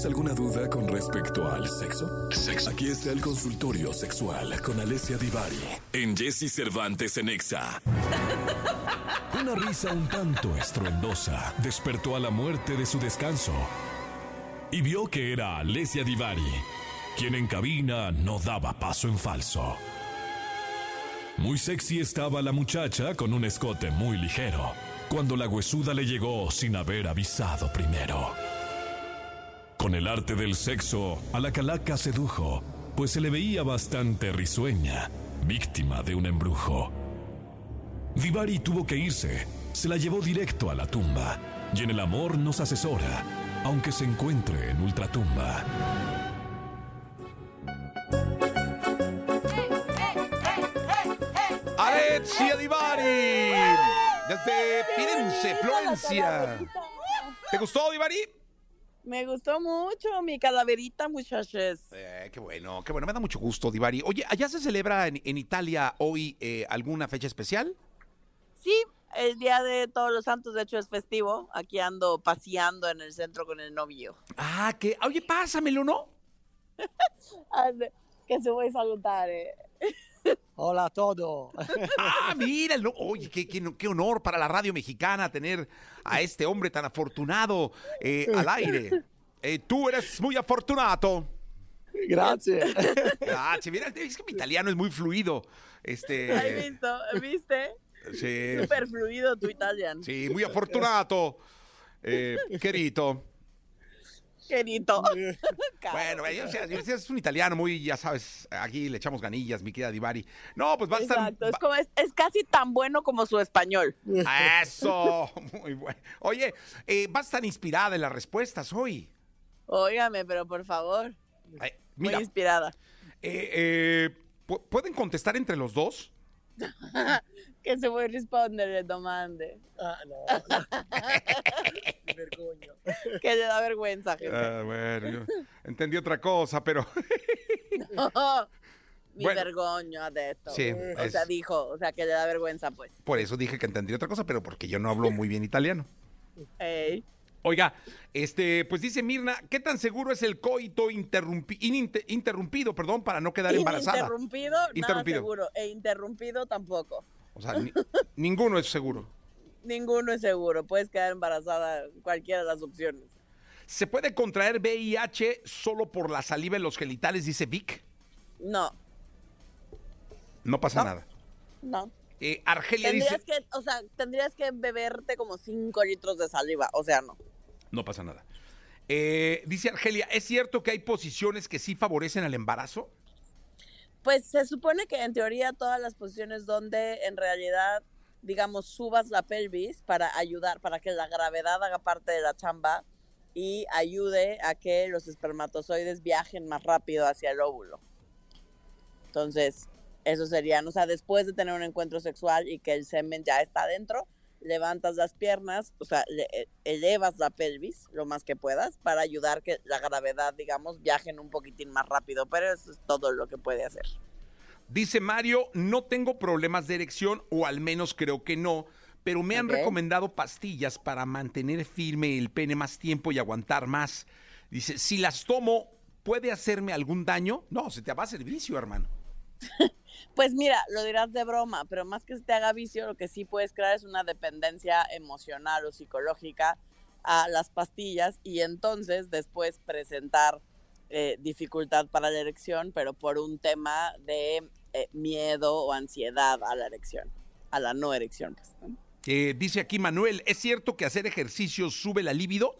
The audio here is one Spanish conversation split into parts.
¿Tienes alguna duda con respecto al sexo? Aquí está el consultorio sexual con Alessia Divari en Jesse Cervantes en Exa. Una risa un tanto estruendosa despertó a la muerte de su descanso y vio que era Alessia Divari, quien en cabina no daba paso en falso. Muy sexy estaba la muchacha con un escote muy ligero, cuando la huesuda le llegó sin haber avisado primero. Con el arte del sexo, a la calaca sedujo, pues se le veía bastante risueña, víctima de un embrujo. Divari tuvo que irse, se la llevó directo a la tumba, y en el amor nos asesora, aunque se encuentre en ultratumba. Alexia Divari, desde Firenze, Florencia. ¿Te gustó, Divari? Me gustó mucho mi calaverita, muchachos. Eh, qué bueno, qué bueno, me da mucho gusto, Divari. Oye, ¿allá se celebra en, en Italia hoy eh, alguna fecha especial? Sí, el Día de Todos los Santos, de hecho, es festivo. Aquí ando paseando en el centro con el novio. Ah, que, oye, pásamelo, ¿no? Que se voy a saludare. Hola a todos. Ah, mira, no, oye, qué, qué- qué honor para la radio mexicana tener a este hombre tan afortunado eh, al aire. Eh, tú eres muy afortunato. Grazie. Gracias, mira, es que mi italiano es muy fluido. ¿Has Este, visto? ¿Viste? sí, Súper fluido tu italiano. sí, muy afortunato, eh, querido. Bueno, yo, yo es un italiano muy, ya sabes, aquí le echamos ganillas, mi querida Divari. No, pues va a estar... Exacto, es, va- como, es, es casi tan bueno como su español. Eso, muy bueno. Oye, eh, vas a estar inspirada en las respuestas hoy. Óigame, pero por favor, Ay, muy mira, inspirada. eh, eh, ¿pu- ¿pueden contestar entre los dos? Que se vuoi rispondere le domande. Ah, no. Vergogno. Que le da vergüenza, gente. Ah, bueno, yo entendí otra cosa, pero... Mi Bueno. vergogno ha detto. Sí, o es- sea, dijo, o sea, que le da vergüenza, pues. Por eso dije que entendí otra cosa, pero porque yo no hablo muy bien italiano. Ey. Oiga, este, pues dice Mirna, ¿qué tan seguro es el coito interrumpi- interrumpido, perdón, para no quedar embarazada? Interrumpido, nada Interrumpido. seguro. E interrumpido tampoco. O sea, ni- ninguno es seguro. Ninguno es seguro. Puedes quedar embarazada cualquiera de las opciones. ¿Se puede contraer VIH solo por la saliva en los genitales, dice Vic? No, No pasa No. nada. no. Eh, Argelia Tendrías dice, que, o sea, tendrías que beberte como 5 litros de saliva. O sea, no. No pasa nada. Eh, dice Argelia, ¿es cierto que hay posiciones que sí favorecen al embarazo? Pues se supone que en teoría todas las posiciones donde en realidad, digamos, subas la pelvis para ayudar, para que la gravedad haga parte de la chamba y ayude a que los espermatozoides viajen más rápido hacia el óvulo. Entonces, eso sería, o sea, después de tener un encuentro sexual y que el semen ya está adentro, levantas las piernas, o sea, le- e- elevas la pelvis lo más que puedas para ayudar que la gravedad, digamos, viajen un poquitín más rápido, pero eso es todo lo que puede hacer. Dice Mario, no tengo problemas de erección, o al menos creo que no, pero me han recomendado pastillas para mantener firme el pene más tiempo y aguantar más. Dice, si las tomo, ¿puede hacerme algún daño? No, se te va a hacer vicio, hermano. Pues mira, lo dirás de broma, pero más que se te haga vicio, lo que sí puedes crear es una dependencia emocional o psicológica a las pastillas y entonces después presentar eh, dificultad para la erección, pero por un tema de eh, miedo o ansiedad a la erección, a la no erección. pues, ¿no? Eh, dice aquí Manuel, ¿es cierto que hacer ejercicio sube la libido?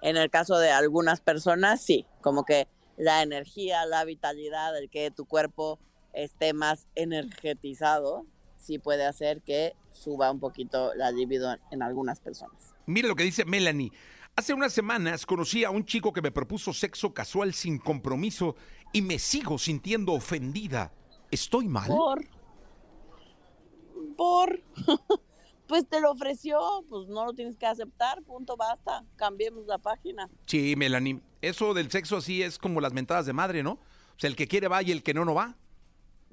En el caso de algunas personas, sí, como que la energía, la vitalidad, el que tu cuerpo esté más energetizado, sí puede hacer que suba un poquito la libido en algunas personas. Mire lo que dice Melanie. Hace unas semanas conocí a un chico que me propuso sexo casual sin compromiso y me sigo sintiendo ofendida. ¿Estoy mal? Por. Por. Pues te lo ofreció, pues no lo tienes que aceptar, punto, basta. Cambiemos la página. Sí, Melanie. Eso del sexo así es como las mentadas de madre, ¿no? O sea, el que quiere va y el que no, no va.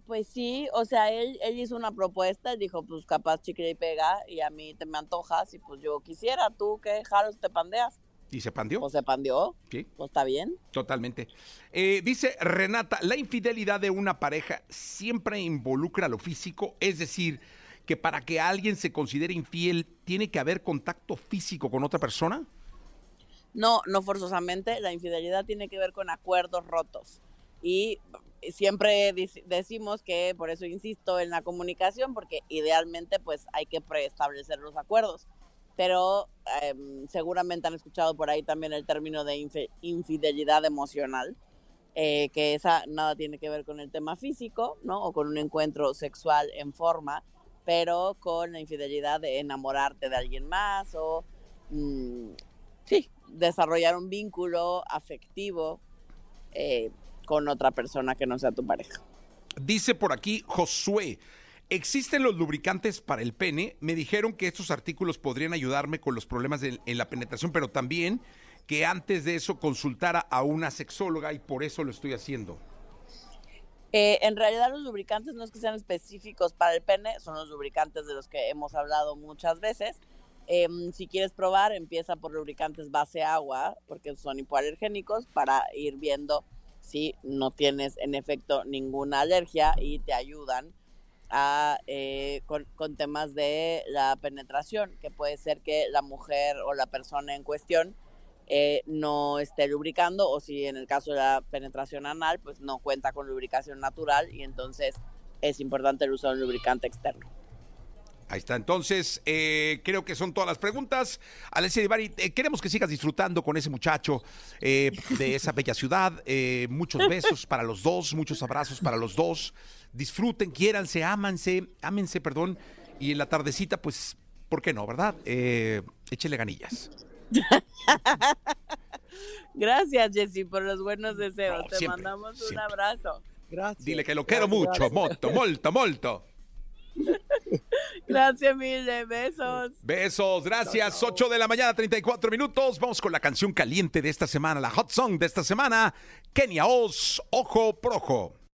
Pues sí, o sea, él, él hizo una propuesta, dijo, pues capaz chicle y pega, y a mí te me antojas, y pues yo quisiera, tú qué jaros te pandeas. ¿Y se pandió? O se pandió. Sí. Pues está bien. Totalmente. Eh, dice Renata, la infidelidad de una pareja siempre involucra lo físico, es decir, que para que alguien se considere infiel tiene que haber contacto físico con otra persona. No, no forzosamente. La infidelidad tiene que ver con acuerdos rotos. Y siempre decimos que, por eso insisto en la comunicación, porque idealmente pues hay que preestablecer los acuerdos. Pero em, seguramente han escuchado por ahí también el término de infidelidad emocional, eh, que esa nada tiene que ver con el tema físico, ¿no? O con un encuentro sexual en forma, pero con la infidelidad de enamorarte de alguien más o, mm, sí, desarrollar un vínculo afectivo eh, con otra persona que no sea tu pareja. Dice por aquí Josué, ¿existen los lubricantes para el pene? Me dijeron que estos artículos podrían ayudarme con los problemas en la penetración, pero también que antes de eso consultara a una sexóloga y por eso lo estoy haciendo. Eh, en realidad los lubricantes no es que sean específicos para el pene, son los lubricantes de los que hemos hablado muchas veces. Em, si quieres probar, empieza por lubricantes base agua, porque son hipoalergénicos, para ir viendo si no tienes en efecto ninguna alergia y te ayudan a, eh, con, temas de la penetración, que puede ser que la mujer o la persona en cuestión eh, no esté lubricando o si en el caso de la penetración anal pues no cuenta con lubricación natural y entonces es importante el uso de un lubricante externo. Ahí está, entonces eh, creo que son todas las preguntas. Alessia Divari, eh, queremos que sigas disfrutando con ese muchacho eh, de esa bella ciudad. muchos besos para los dos, muchos abrazos para los dos. Disfruten, quiéranse, ámanse, ámense, perdón. Y en la tardecita, pues, ¿por qué no, verdad? échele ganillas. Gracias, Jessy, por los buenos deseos. Te mandamos un abrazo. Gracias. Dile que lo quiero mucho, molto, molto, molto. Gracias, mil besos. Besos, gracias. 8 de la mañana, 34 minutos. Vamos con la canción caliente de esta semana, la hot song de esta semana. Kenia Oz, Ojo Projo.